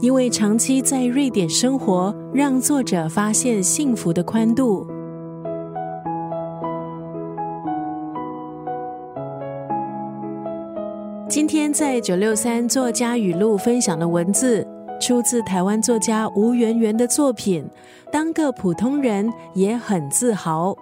因为长期在瑞典生活，让作者发现幸福的宽度。今天在九六三作家语录分享的文字，出自台湾作家吴圆圆的作品《当个普通人也很自豪》。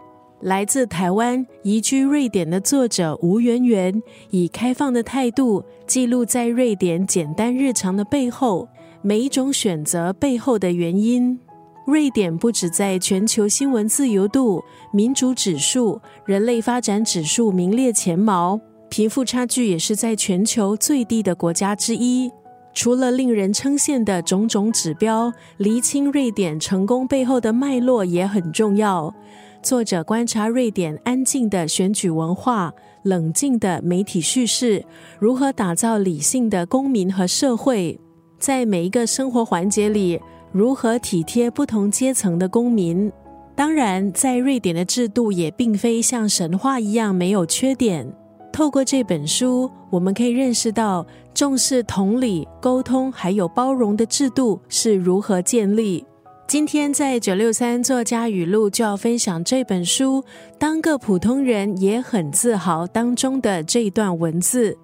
来自台湾移居瑞典的作者吴圆圆，以开放的态度记录在瑞典简单日常的背后，每一种选择背后的原因。瑞典不止在全球新闻自由度、民主指数、人类发展指数名列前茅。贫富差距也是在全球最低的国家之一。除了令人称羡的种种指标，厘清瑞典成功背后的脉络也很重要。作者观察瑞典安静的选举文化、冷静的媒体叙事，如何打造理性的公民和社会，在每一个生活环节里，如何体贴不同阶层的公民。当然，在瑞典的制度也并非像神话一样没有缺点。透过这本书，我们可以认识到重视同理、沟通还有包容的制度是如何建立。今天在九六三作家语录就要分享这本书《当个普通人也很自豪》当中的这一段文字：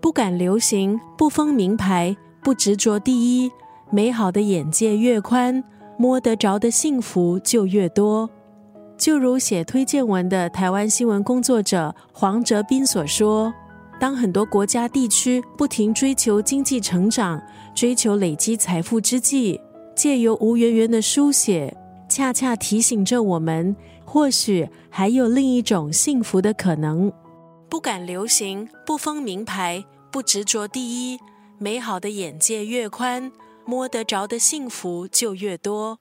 不敢流行，不封名牌，不执着第一，美好的眼界越宽，摸得着的幸福就越多。就如写推荐文的台湾新闻工作者黄哲斌所说，当很多国家地区不停追求经济成长、追求累积财富之际，借由吴圆圆的书写，恰恰提醒着我们，或许还有另一种幸福的可能。不敢流行，不封名牌，不执着第一，美好的眼界越宽，摸得着的幸福就越多。